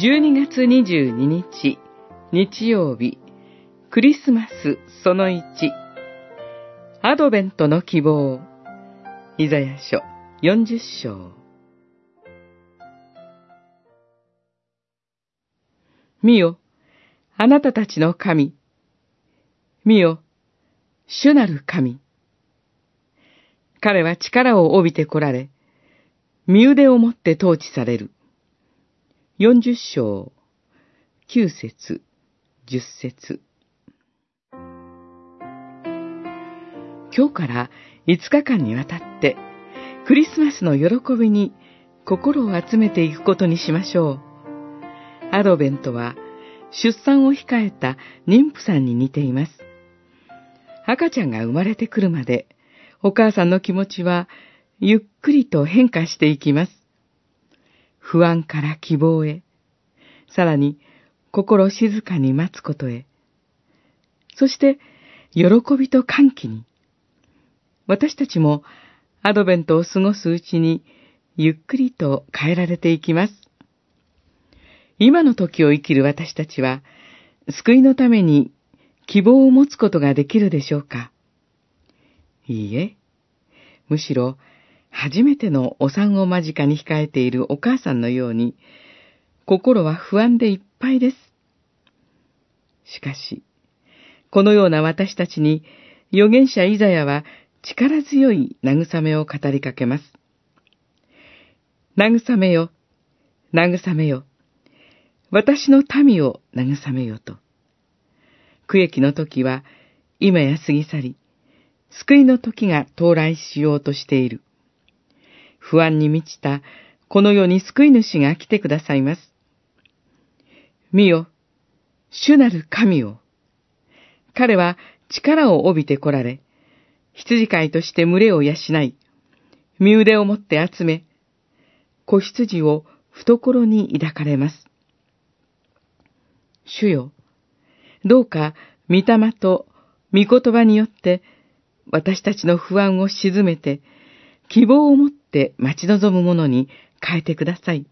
12月22日、日曜日、クリスマスその1、アドベントの希望、イザヤ書40章。見よ、あなたたちの神。見よ、主なる神。彼は力を帯びて来られ、身腕を持って統治される。四十章、九節、十節。今日から五日間にわたって、クリスマスの喜びに心を集めていくことにしましょう。アドベントは、出産を控えた妊婦さんに似ています。赤ちゃんが生まれてくるまで、お母さんの気持ちは、ゆっくりと変化していきます。不安から希望へ、さらに心静かに待つことへ、そして喜びと歓喜に、私たちもアドベントを過ごすうちにゆっくりと変えられていきます。今の時を生きる私たちは、救いのために希望を持つことができるでしょうか。いいえ、むしろ初めてのお産を間近に控えているお母さんのように、心は不安でいっぱいです。しかし、このような私たちに、預言者イザヤは力強い慰めを語りかけます。慰めよ、慰めよ、私の民を慰めよと。区域の時は今や過ぎ去り、救いの時が到来しようとしている。不安に満ちたこの世に救い主が来てくださいます。見よ、主なる神を。彼は力を帯びて来られ、羊飼いとして群れを養い、身腕を持って集め、子羊を懐に抱かれます。主よ、どうか、御霊と御言葉によって、私たちの不安を鎮めて、希望を持って待ち望む者に変えてください。